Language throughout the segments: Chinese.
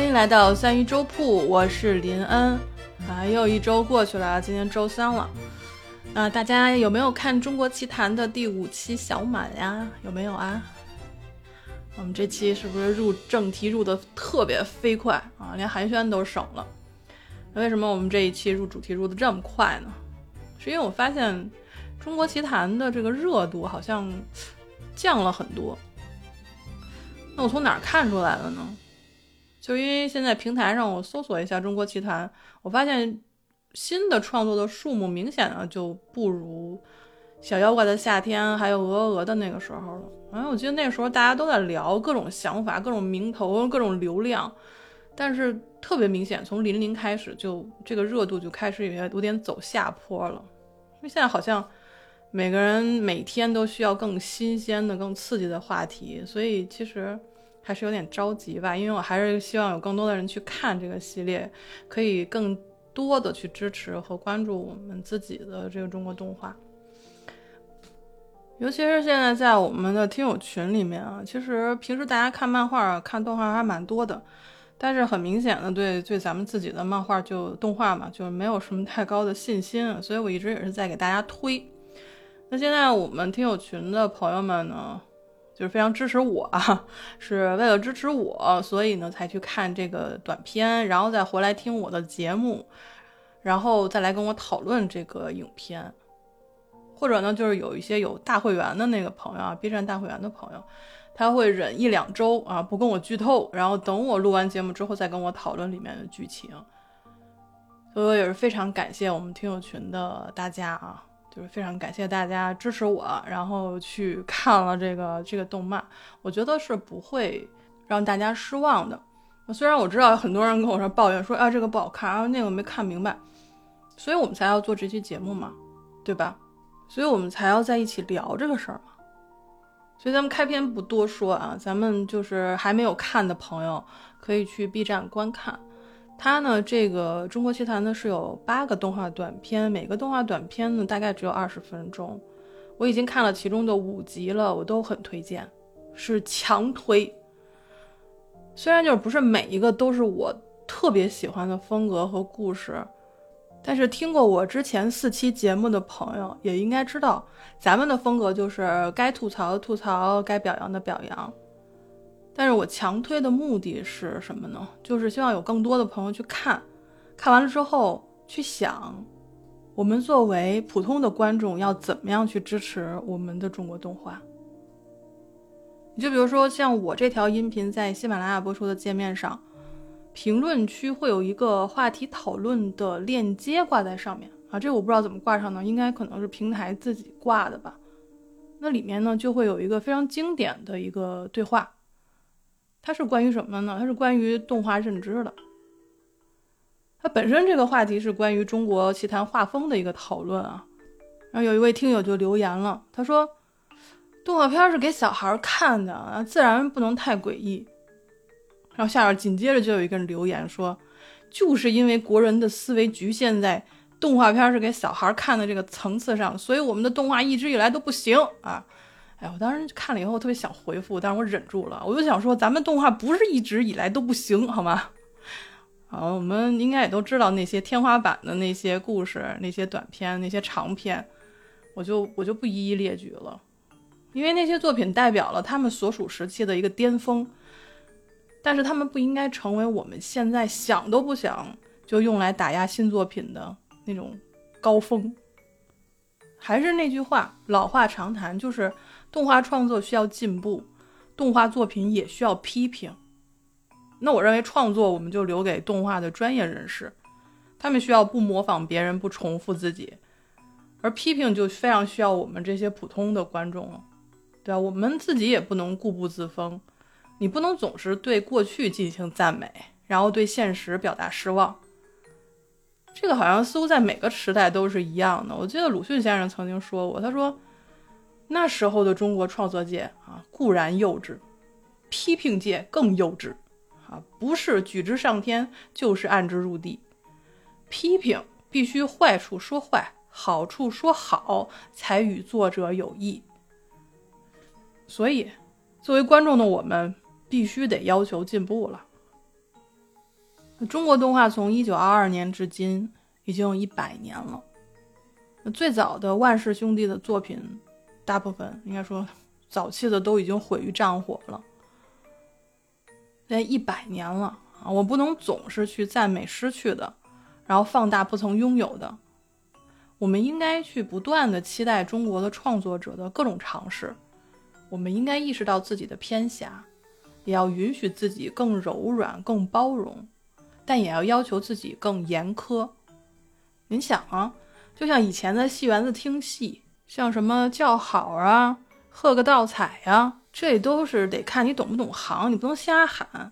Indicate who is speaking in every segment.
Speaker 1: 欢迎来到三鱼粥铺，我是林恩。啊，又一周过去了，今天周三了。啊，大家有没有看《中国奇谭》的第五期小满呀？有没有啊？我们这期是不是入正题入的特别飞快啊？连寒暄都省了。为什么我们这一期入主题入的这么快呢？是因为我发现《中国奇谭》的这个热度好像降了很多。那我从哪儿看出来的呢？就因为现在平台上我搜索一下《中国奇谭》，我发现新的创作的数目明显的就不如《小妖怪的夏天》还有《鹅鹅鹅》的那个时候了。哎，我记得那时候大家都在聊各种想法、各种名头、各种流量，但是特别明显，从零零开始就这个热度就开始有有点走下坡了。因为现在好像每个人每天都需要更新鲜的、更刺激的话题，所以其实。还是有点着急吧，因为我还是希望有更多的人去看这个系列，可以更多的去支持和关注我们自己的这个中国动画。尤其是现在在我们的听友群里面啊，其实平时大家看漫画、看动画还蛮多的，但是很明显的对对咱们自己的漫画就动画嘛，就没有什么太高的信心，所以我一直也是在给大家推。那现在我们听友群的朋友们呢？就是非常支持我啊，是为了支持我，所以呢才去看这个短片，然后再回来听我的节目，然后再来跟我讨论这个影片。或者呢，就是有一些有大会员的那个朋友啊，B 站大会员的朋友，他会忍一两周啊，不跟我剧透，然后等我录完节目之后再跟我讨论里面的剧情。所以也是非常感谢我们听友群的大家啊。就是非常感谢大家支持我，然后去看了这个这个动漫，我觉得是不会让大家失望的。虽然我知道很多人跟我说抱怨说啊这个不好看啊那个没看明白，所以我们才要做这期节目嘛，对吧？所以我们才要在一起聊这个事儿嘛。所以咱们开篇不多说啊，咱们就是还没有看的朋友可以去 B 站观看。它呢，这个《中国奇谭》呢是有八个动画短片，每个动画短片呢大概只有二十分钟。我已经看了其中的五集了，我都很推荐，是强推。虽然就是不是每一个都是我特别喜欢的风格和故事，但是听过我之前四期节目的朋友也应该知道，咱们的风格就是该吐槽的吐槽，该表扬的表扬。但是我强推的目的是什么呢？就是希望有更多的朋友去看，看完了之后去想，我们作为普通的观众要怎么样去支持我们的中国动画。你就比如说像我这条音频在喜马拉雅播出的界面上，评论区会有一个话题讨论的链接挂在上面啊，这个我不知道怎么挂上呢，应该可能是平台自己挂的吧。那里面呢就会有一个非常经典的一个对话。它是关于什么呢？它是关于动画认知的。它本身这个话题是关于中国奇谭画风的一个讨论啊。然后有一位听友就留言了，他说：“动画片是给小孩看的啊，自然不能太诡异。”然后下边紧接着就有一个人留言说：“就是因为国人的思维局限在动画片是给小孩看的这个层次上，所以我们的动画一直以来都不行啊。”哎，我当时看了以后，特别想回复，但是我忍住了。我就想说，咱们动画不是一直以来都不行，好吗？好，我们应该也都知道那些天花板的那些故事、那些短片、那些长片，我就我就不一一列举了，因为那些作品代表了他们所属时期的一个巅峰，但是他们不应该成为我们现在想都不想就用来打压新作品的那种高峰。还是那句话，老话常谈，就是。动画创作需要进步，动画作品也需要批评。那我认为创作我们就留给动画的专业人士，他们需要不模仿别人，不重复自己。而批评就非常需要我们这些普通的观众了，对吧？我们自己也不能固步自封，你不能总是对过去进行赞美，然后对现实表达失望。这个好像似乎在每个时代都是一样的。我记得鲁迅先生曾经说过，他说。那时候的中国创作界啊，固然幼稚，批评界更幼稚，啊，不是举之上天，就是按之入地。批评必须坏处说坏，好处说好，才与作者有益。所以，作为观众的我们，必须得要求进步了。中国动画从一九二二年至今已经有一百年了。最早的万氏兄弟的作品，大部分应该说早期的都已经毁于战火了。现在一百年了啊，我不能总是去赞美失去的，然后放大不曾拥有的。我们应该去不断的期待中国的创作者的各种尝试。我们应该意识到自己的偏狭，也要允许自己更柔软、更包容，但也要要求自己更严苛。您想啊，就像以前的戏园子听戏，像什么叫好啊、喝个倒彩呀，这都是得看你懂不懂行，你不能瞎喊。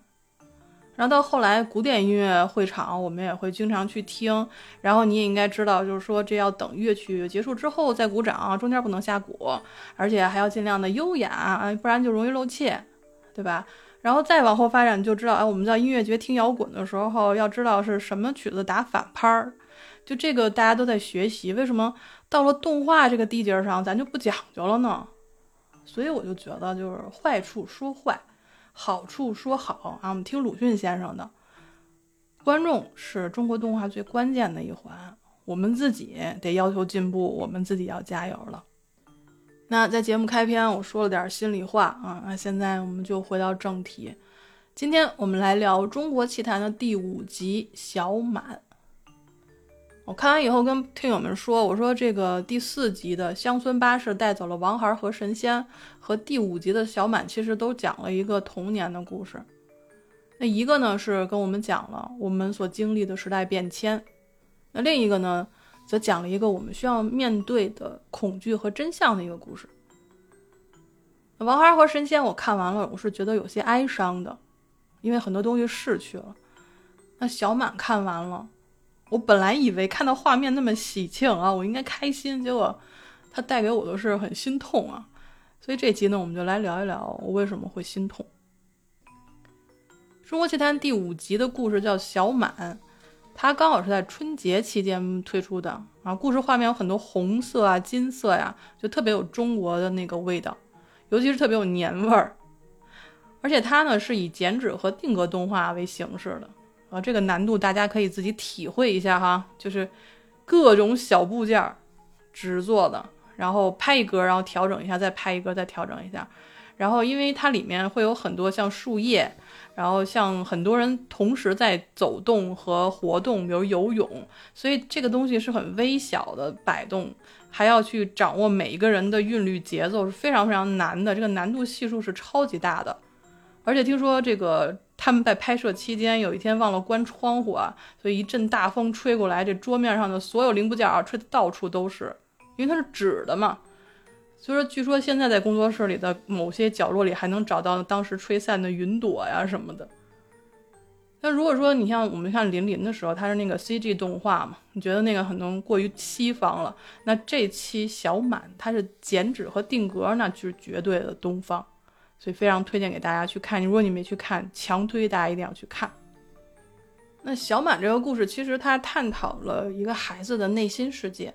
Speaker 1: 然后到后来，古典音乐会场我们也会经常去听。然后你也应该知道，就是说这要等乐曲结束之后再鼓掌，中间不能瞎鼓，而且还要尽量的优雅，不然就容易露怯，对吧？然后再往后发展，就知道，哎，我们在音乐节听摇滚的时候，要知道是什么曲子打反拍儿，就这个大家都在学习。为什么到了动画这个地界上，咱就不讲究了呢？所以我就觉得，就是坏处说坏。好处说好啊，我们听鲁迅先生的。观众是中国动画最关键的一环，我们自己得要求进步，我们自己要加油了。那在节目开篇我说了点心里话啊，那现在我们就回到正题，今天我们来聊《中国奇谭》的第五集《小满》。我看完以后跟听友们说，我说这个第四集的乡村巴士带走了王孩和神仙，和第五集的小满其实都讲了一个童年的故事。那一个呢是跟我们讲了我们所经历的时代变迁，那另一个呢则讲了一个我们需要面对的恐惧和真相的一个故事。王孩和神仙我看完了，我是觉得有些哀伤的，因为很多东西逝去了。那小满看完了。我本来以为看到画面那么喜庆啊，我应该开心，结果它带给我的是很心痛啊。所以这集呢，我们就来聊一聊我为什么会心痛。《中国奇谭》第五集的故事叫《小满》，它刚好是在春节期间推出的啊。故事画面有很多红色啊、金色呀，就特别有中国的那个味道，尤其是特别有年味儿。而且它呢是以剪纸和定格动画为形式的。啊，这个难度大家可以自己体会一下哈，就是各种小部件纸做的，然后拍一格，然后调整一下，再拍一格，再调整一下。然后因为它里面会有很多像树叶，然后像很多人同时在走动和活动，比如游泳，所以这个东西是很微小的摆动，还要去掌握每一个人的韵律节奏，是非常非常难的。这个难度系数是超级大的，而且听说这个。他们在拍摄期间，有一天忘了关窗户啊，所以一阵大风吹过来，这桌面上的所有零部件啊，吹得到处都是，因为它是纸的嘛。所以说，据说现在在工作室里的某些角落里，还能找到当时吹散的云朵呀什么的。那如果说你像我们看林林的时候，它是那个 CG 动画嘛，你觉得那个可能过于西方了？那这期小满它是剪纸和定格，那就是绝对的东方。所以非常推荐给大家去看。如果你没去看，强推大家一定要去看。那小满这个故事，其实它探讨了一个孩子的内心世界。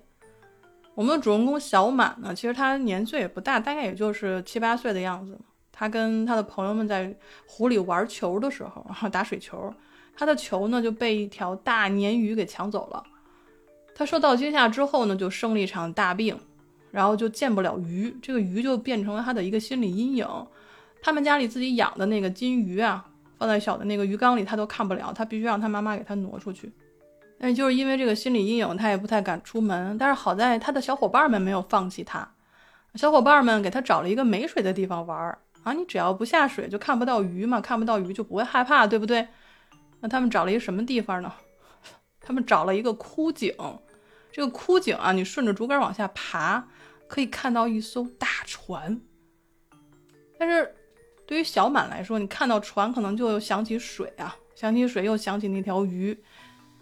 Speaker 1: 我们的主人公小满呢，其实他年岁也不大，大概也就是七八岁的样子。他跟他的朋友们在湖里玩球的时候，打水球，他的球呢就被一条大鲶鱼给抢走了。他受到惊吓之后呢，就生了一场大病，然后就见不了鱼，这个鱼就变成了他的一个心理阴影。他们家里自己养的那个金鱼啊，放在小的那个鱼缸里，他都看不了，他必须让他妈妈给他挪出去。但就是因为这个心理阴影，他也不太敢出门。但是好在他的小伙伴们没有放弃他，小伙伴们给他找了一个没水的地方玩儿啊，你只要不下水就看不到鱼嘛，看不到鱼就不会害怕，对不对？那他们找了一个什么地方呢？他们找了一个枯井，这个枯井啊，你顺着竹竿往下爬，可以看到一艘大船，但是。对于小满来说，你看到船可能就想起水啊，想起水又想起那条鱼，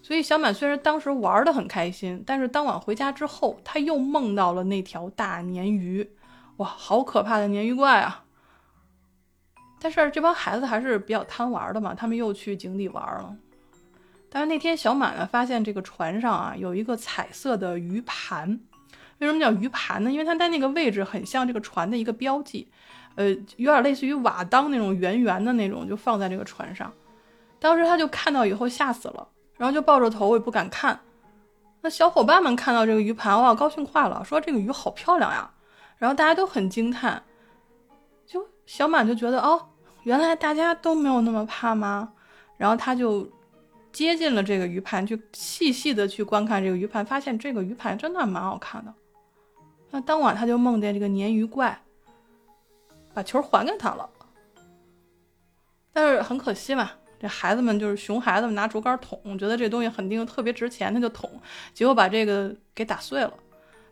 Speaker 1: 所以小满虽然当时玩的很开心，但是当晚回家之后，他又梦到了那条大鲶鱼，哇，好可怕的鲶鱼怪啊！但是这帮孩子还是比较贪玩的嘛，他们又去井底玩了。但是那天小满呢，发现这个船上啊有一个彩色的鱼盘，为什么叫鱼盘呢？因为它在那个位置很像这个船的一个标记。呃，有点类似于瓦当那种圆圆的那种，就放在这个船上。当时他就看到以后吓死了，然后就抱着头，我也不敢看。那小伙伴们看到这个鱼盘，哇，高兴坏了，说这个鱼好漂亮呀。然后大家都很惊叹，就小满就觉得哦，原来大家都没有那么怕吗？然后他就接近了这个鱼盘，去细细的去观看这个鱼盘，发现这个鱼盘真的蛮好看的。那当晚他就梦见这个鲶鱼怪把球还给他了，但是很可惜嘛，这孩子们就是熊孩子们拿竹竿捅，觉得这东西肯定特别值钱，他就捅，结果把这个给打碎了。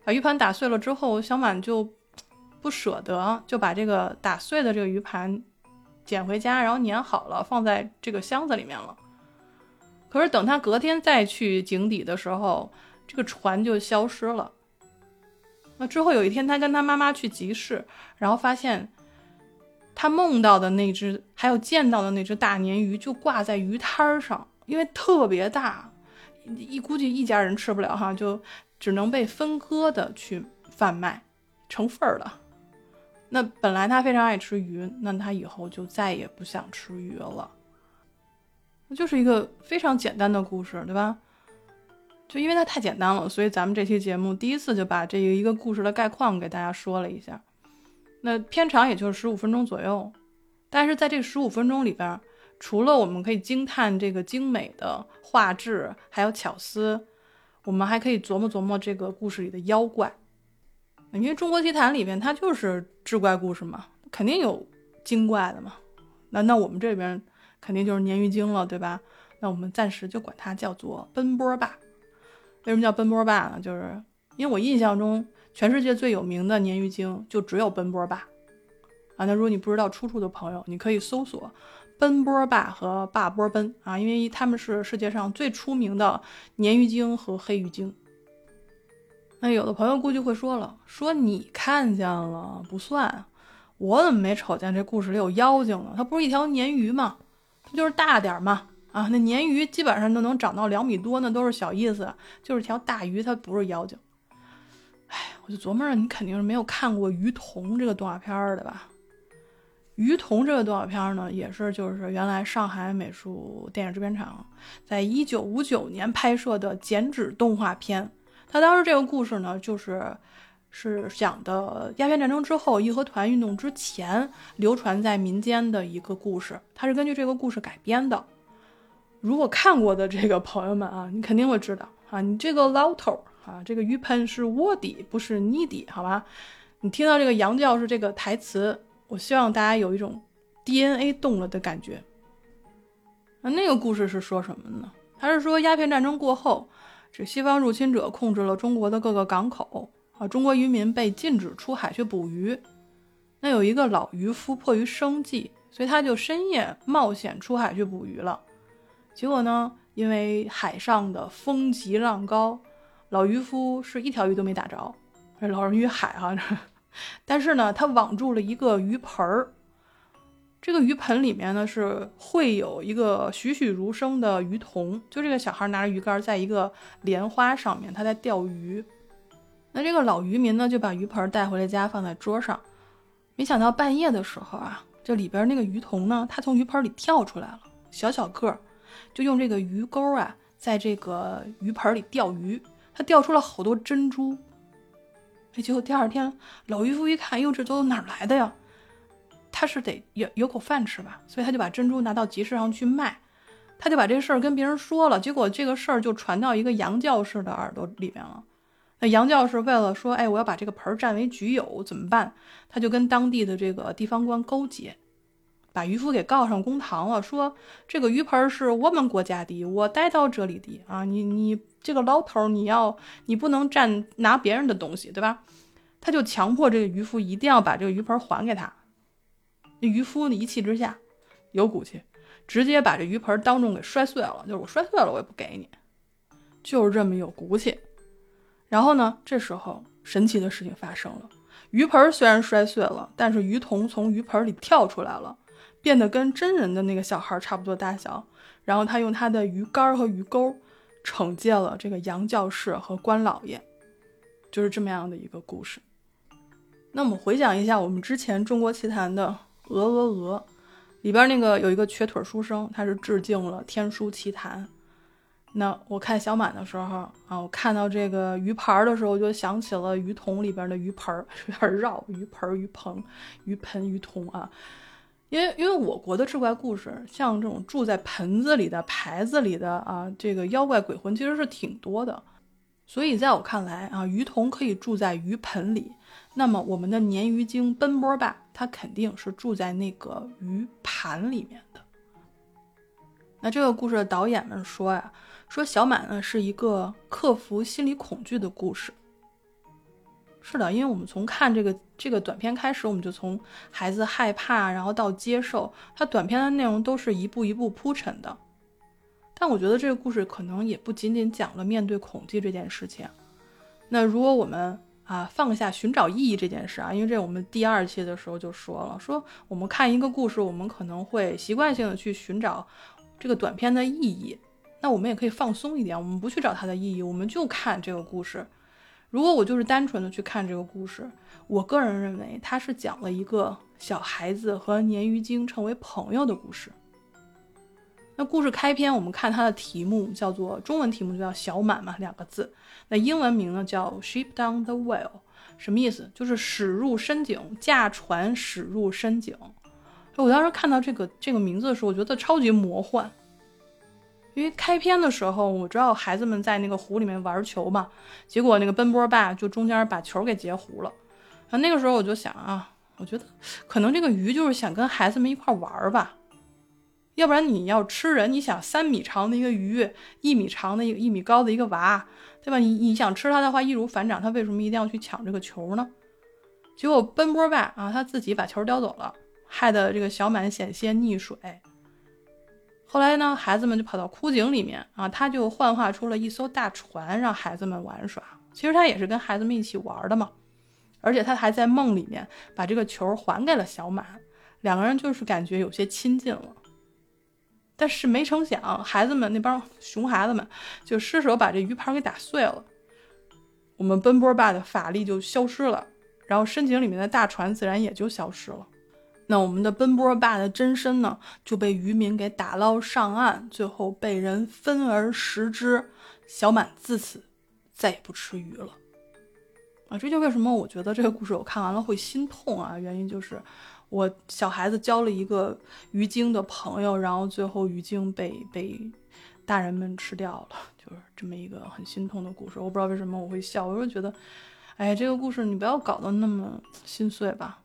Speaker 1: 把鱼盘打碎了之后，小满就不舍得，就把这个打碎的这个鱼盘捡回家，然后粘好了，放在这个箱子里面了。可是等他隔天再去井底的时候，这个船就消失了。那之后有一天，他跟他妈妈去集市，然后发现他梦到的那只，还有见到的那只大鲶鱼就挂在鱼摊上，因为特别大，一估计一家人吃不了哈，就只能被分割的去贩卖成份儿了。那本来他非常爱吃鱼，那他以后就再也不想吃鱼了。就是一个非常简单的故事，对吧？就因为它太简单了，所以咱们这期节目第一次就把这一个故事的概况给大家说了一下。那片长也就是十五分钟左右，但是在这十五分钟里边，除了我们可以惊叹这个精美的画质还有巧思，我们还可以琢磨琢磨这个故事里的妖怪。因为中国奇谭里边它就是志怪故事嘛，肯定有精怪的嘛。那那我们这边肯定就是鲶鱼精了，对吧？那我们暂时就管它叫做奔波霸。为什么叫奔波霸呢？就是因为我印象中，全世界最有名的鲶鱼精就只有奔波霸啊。那如果你不知道出处的朋友，你可以搜索奔波霸和霸波奔啊，因为他们是世界上最出名的鲶鱼精和黑鱼精。那有的朋友估计会说了，说你看见了不算，我怎么没瞅见这故事里有妖精呢？它不是一条鲶鱼吗？它就是大点嘛。啊，那鲶鱼基本上都能长到两米多，那都是小意思，就是条大鱼，它不是妖精。哎，我就琢磨着，你肯定是没有看过《鱼童》这个动画片的吧？《鱼童》这个动画片呢，也是就是原来上海美术电影制片厂在一九五九年拍摄的剪纸动画片。它当时这个故事呢，就是是讲的鸦片战争之后义和团运动之前流传在民间的一个故事，它是根据这个故事改编的。如果看过的这个朋友们啊，你肯定会知道啊，你这个老头儿啊，这个鱼盆是卧底，不是泥底，好吧？你听到这个杨教授这个台词，我希望大家有一种 DNA 动了的感觉。那那个故事是说什么呢？他是说鸦片战争过后，这西方入侵者控制了中国的各个港口啊，中国渔民被禁止出海去捕鱼。那有一个老渔夫迫于生计，所以他就深夜冒险出海去捕鱼了。结果呢？因为海上的风急浪高，老渔夫是一条鱼都没打着。这老人与海哈，但是呢，他网住了一个鱼盆儿。这个鱼盆里面呢，是会有一个栩栩如生的鱼童。就这个小孩拿着鱼竿，在一个莲花上面，他在钓鱼。那这个老渔民呢，就把鱼盆带回了家，放在桌上。没想到半夜的时候啊，这里边那个鱼童呢，他从鱼盆里跳出来了，小小个儿。就用这个鱼钩啊，在这个鱼盆里钓鱼，他钓出了好多珍珠。哎，结果第二天老渔夫一看，哟，这都哪儿来的呀？他是得有有口饭吃吧，所以他就把珍珠拿到集市上去卖。他就把这事儿跟别人说了，结果这个事儿就传到一个杨教士的耳朵里面了。那杨教士为了说，哎，我要把这个盆占为己有，怎么办？他就跟当地的这个地方官勾结。把渔夫给告上公堂了，说这个鱼盆是我们国家的，我带到这里的啊！你你这个老头，你要你不能占拿别人的东西，对吧？他就强迫这个渔夫一定要把这个鱼盆还给他。那渔夫，一气之下有骨气，直接把这鱼盆当众给摔碎了，就是我摔碎了我也不给你，就是这么有骨气。然后呢，这时候神奇的事情发生了，鱼盆虽然摔碎了，但是鱼童从鱼盆里跳出来了。变得跟真人的那个小孩差不多大小，然后他用他的鱼竿和鱼钩惩戒了这个杨教士和关老爷，就是这么样的一个故事。那我们回想一下我们之前中国奇谭的《鹅鹅鹅》，里边那个有一个瘸腿书生，他是致敬了《天书奇谭》。那我看小满的时候啊，我看到这个鱼盘的时候，就想起了鱼桶里边的鱼盆儿，有点绕，鱼盆、鱼盆、鱼盆、鱼桶啊。因为因为我国的志怪故事，像这种住在盆子里的、牌子里的啊，这个妖怪鬼魂其实是挺多的。所以在我看来啊，鱼童可以住在鱼盆里，那么我们的鲶鱼精奔波霸，它肯定是住在那个鱼盘里面的。那这个故事的导演们说呀，说小满呢是一个克服心理恐惧的故事。是的，因为我们从看这个这个短片开始，我们就从孩子害怕，然后到接受，它短片的内容都是一步一步铺陈的。但我觉得这个故事可能也不仅仅讲了面对恐惧这件事情。那如果我们啊放下寻找意义这件事啊，因为这我们第二期的时候就说了，说我们看一个故事，我们可能会习惯性的去寻找这个短片的意义。那我们也可以放松一点，我们不去找它的意义，我们就看这个故事。如果我就是单纯的去看这个故事，我个人认为它是讲了一个小孩子和鲶鱼精成为朋友的故事。那故事开篇，我们看它的题目叫做中文题目就叫小满嘛，两个字。那英文名呢叫 Ship Down the Well，什么意思？就是驶入深井，驾船驶入深井。我当时看到这个这个名字的时候，我觉得超级魔幻。因为开篇的时候，我知道孩子们在那个湖里面玩球嘛，结果那个奔波霸就中间把球给截糊了。啊，那个时候我就想啊，我觉得可能这个鱼就是想跟孩子们一块玩吧，要不然你要吃人，你想三米长的一个鱼，一米长的一个一米高的一个娃，对吧？你你想吃它的话，易如反掌，它为什么一定要去抢这个球呢？结果奔波霸啊，他自己把球叼走了，害得这个小满险些溺水。后来呢，孩子们就跑到枯井里面啊，他就幻化出了一艘大船，让孩子们玩耍。其实他也是跟孩子们一起玩的嘛，而且他还在梦里面把这个球还给了小马，两个人就是感觉有些亲近了。但是没成想，孩子们那帮熊孩子们就失手把这鱼盘给打碎了，我们奔波霸的法力就消失了，然后深井里面的大船自然也就消失了。那我们的奔波霸的真身呢，就被渔民给打捞上岸，最后被人分而食之。小满自此再也不吃鱼了。啊，这就为什么我觉得这个故事我看完了会心痛啊？原因就是我小孩子交了一个鱼精的朋友，然后最后鱼精被被大人们吃掉了，就是这么一个很心痛的故事。我不知道为什么我会笑，我就觉得，哎，这个故事你不要搞得那么心碎吧。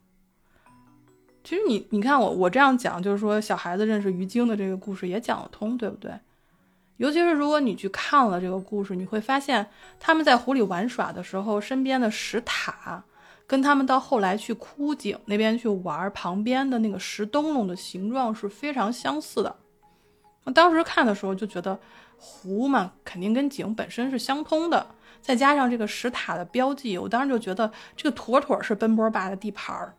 Speaker 1: 其实你你看我我这样讲，就是说小孩子认识鱼精的这个故事也讲得通，对不对？尤其是如果你去看了这个故事，你会发现他们在湖里玩耍的时候，身边的石塔跟他们到后来去枯井那边去玩旁边的那个石灯笼的形状是非常相似的。我当时看的时候就觉得湖嘛，肯定跟井本身是相通的，再加上这个石塔的标记，我当时就觉得这个妥妥是奔波霸的地盘儿。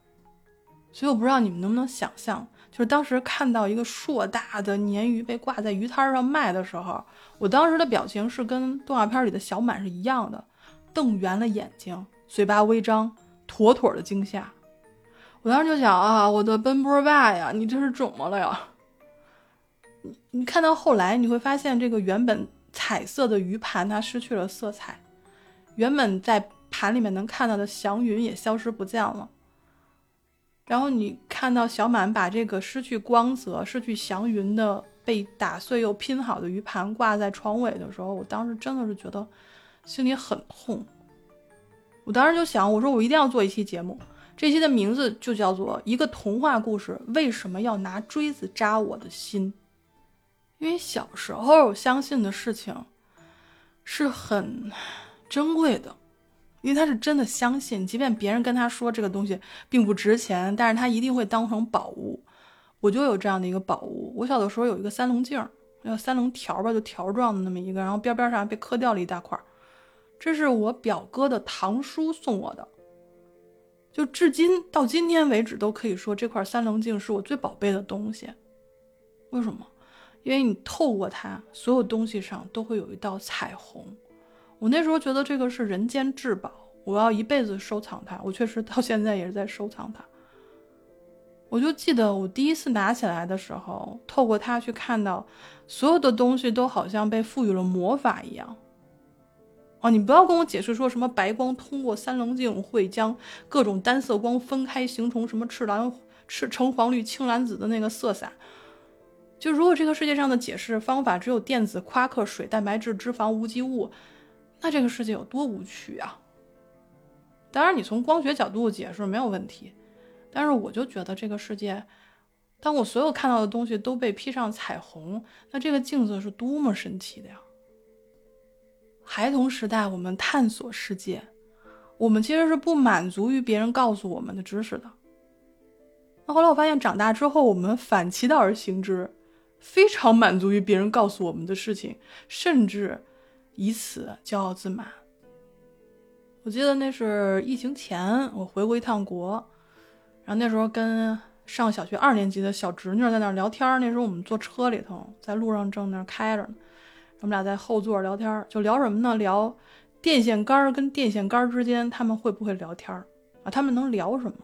Speaker 1: 所以我不知道你们能不能想象，就是当时看到一个硕大的鲶鱼被挂在鱼摊上卖的时候，我当时的表情是跟动画片里的小满是一样的，瞪圆了眼睛，嘴巴微张，妥妥的惊吓。我当时就想啊，我的奔波霸呀，你这是怎么了呀？你你看到后来，你会发现这个原本彩色的鱼盘它失去了色彩，原本在盘里面能看到的祥云也消失不见了。然后你看到小满把这个失去光泽、失去祥云的被打碎又拼好的鱼盘挂在床尾的时候，我当时真的是觉得心里很痛。我当时就想，我说我一定要做一期节目，这期的名字就叫做《一个童话故事为什么要拿锥子扎我的心》，因为小时候相信的事情是很珍贵的。因为他是真的相信，即便别人跟他说这个东西并不值钱，但是他一定会当成宝物。我就有这样的一个宝物。我小的时候有一个三棱镜，叫三棱条吧，就条状的那么一个，然后边边上被磕掉了一大块。这是我表哥的堂叔送我的，就至今到今天为止都可以说这块三棱镜是我最宝贝的东西。为什么？因为你透过它，所有东西上都会有一道彩虹。我那时候觉得这个是人间至宝，我要一辈子收藏它。我确实到现在也是在收藏它。我就记得我第一次拿起来的时候，透过它去看到，所有的东西都好像被赋予了魔法一样。哦，你不要跟我解释说什么白光通过三棱镜会将各种单色光分开，形成什么赤蓝、赤橙黄绿青蓝紫的那个色散。就如果这个世界上的解释方法只有电子、夸克、水、蛋白质、脂肪、无机物，那这个世界有多无趣啊！当然，你从光学角度解释没有问题。但是我就觉得这个世界，当我所有看到的东西都被披上彩虹，那这个镜子是多么神奇的呀！孩童时代，我们探索世界，我们其实是不满足于别人告诉我们的知识的。那后来我发现，长大之后，我们反其道而行之，非常满足于别人告诉我们的事情，甚至以此骄傲自满。我记得那是疫情前，我回过一趟国。然后那时候跟上小学二年级的小侄女在那聊天那时候我们坐车里头，在路上正那开着呢。我们俩在后座聊天就聊什么呢？聊电线杆跟电线杆之间他们会不会聊天啊？他们能聊什么？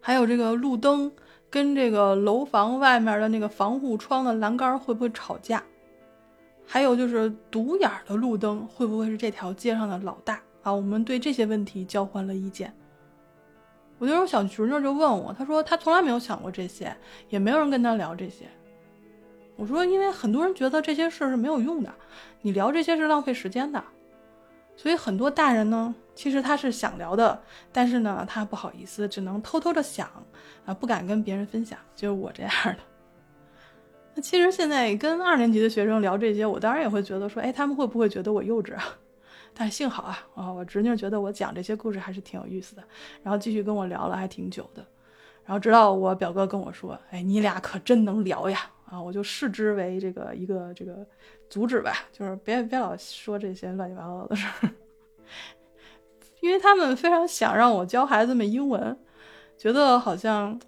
Speaker 1: 还有这个路灯跟这个楼房外面的那个防护窗的栏杆会不会吵架？还有就是独眼的路灯会不会是这条街上的老大啊？我们对这些问题交换了意见。我那时候小侄女就问我，她说她从来没有想过这些，也没有人跟她聊这些。我说，因为很多人觉得这些事是没有用的，你聊这些是浪费时间的。所以很多大人呢，其实他是想聊的，但是呢，他不好意思，只能偷偷的想啊，不敢跟别人分享。就是我这样的。那其实现在跟二年级的学生聊这些，我当然也会觉得说，哎，他们会不会觉得我幼稚啊？但幸好啊，啊，我侄女觉得我讲这些故事还是挺有意思的，然后继续跟我聊了还挺久的，然后直到我表哥跟我说：“哎，你俩可真能聊呀！”啊，我就视之为这个一个这个阻止吧，就是别别老说这些乱七八糟的事儿，因为他们非常想让我教孩子们英文，觉得好像。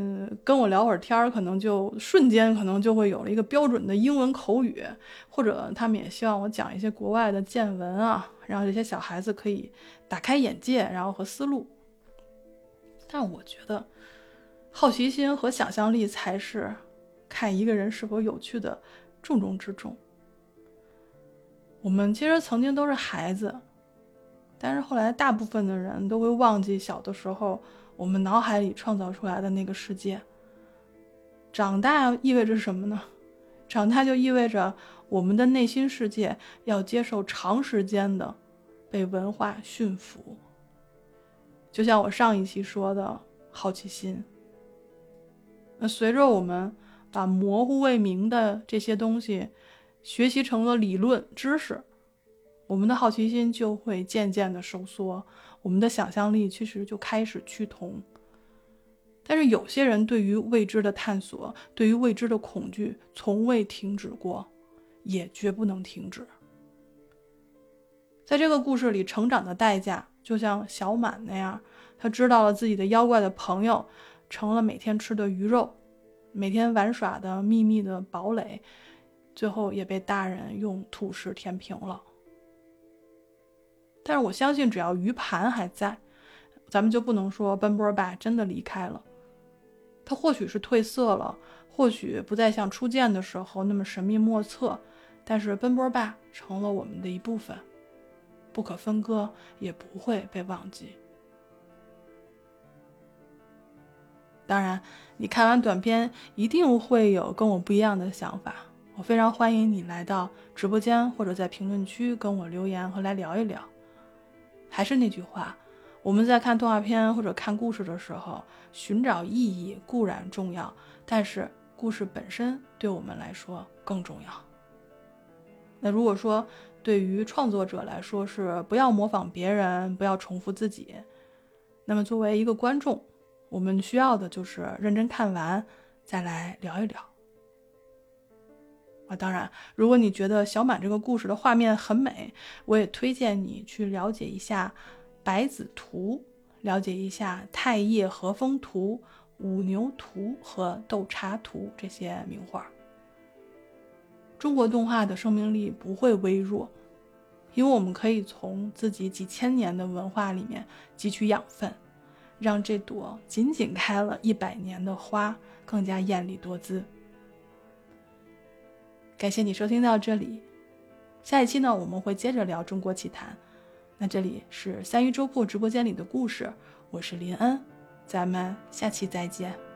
Speaker 1: 嗯，跟我聊会儿天儿，可能就瞬间可能就会有了一个标准的英文口语，或者他们也希望我讲一些国外的见闻啊，让这些小孩子可以打开眼界，然后和思路。但我觉得，好奇心和想象力才是看一个人是否有趣的重中之重。我们其实曾经都是孩子，但是后来大部分的人都会忘记小的时候。我们脑海里创造出来的那个世界。长大意味着什么呢？长大就意味着我们的内心世界要接受长时间的被文化驯服。就像我上一期说的好奇心。那随着我们把模糊未明的这些东西学习成了理论知识，我们的好奇心就会渐渐的收缩。我们的想象力其实就开始趋同，但是有些人对于未知的探索，对于未知的恐惧，从未停止过，也绝不能停止。在这个故事里，成长的代价就像小满那样，他知道了自己的妖怪的朋友成了每天吃的鱼肉，每天玩耍的秘密的堡垒，最后也被大人用土石填平了。但是我相信，只要鱼盘还在，咱们就不能说奔波爸真的离开了。他或许是褪色了，或许不再像初见的时候那么神秘莫测，但是奔波爸成了我们的一部分，不可分割，也不会被忘记。当然，你看完短片一定会有跟我不一样的想法，我非常欢迎你来到直播间或者在评论区跟我留言和来聊一聊。还是那句话，我们在看动画片或者看故事的时候，寻找意义固然重要，但是故事本身对我们来说更重要。那如果说对于创作者来说是不要模仿别人，不要重复自己，那么作为一个观众，我们需要的就是认真看完，再来聊一聊。啊，当然，如果你觉得小满这个故事的画面很美，我也推荐你去了解一下《百子图》，了解一下《太液和风图》《五牛图》和《斗茶图》这些名画。中国动画的生命力不会微弱，因为我们可以从自己几千年的文化里面汲取养分，让这朵仅仅开了一百年的花更加艳丽多姿。感谢你收听到这里，下一期呢我们会接着聊中国奇谭。那这里是三一粥铺直播间里的故事，我是林恩，咱们下期再见。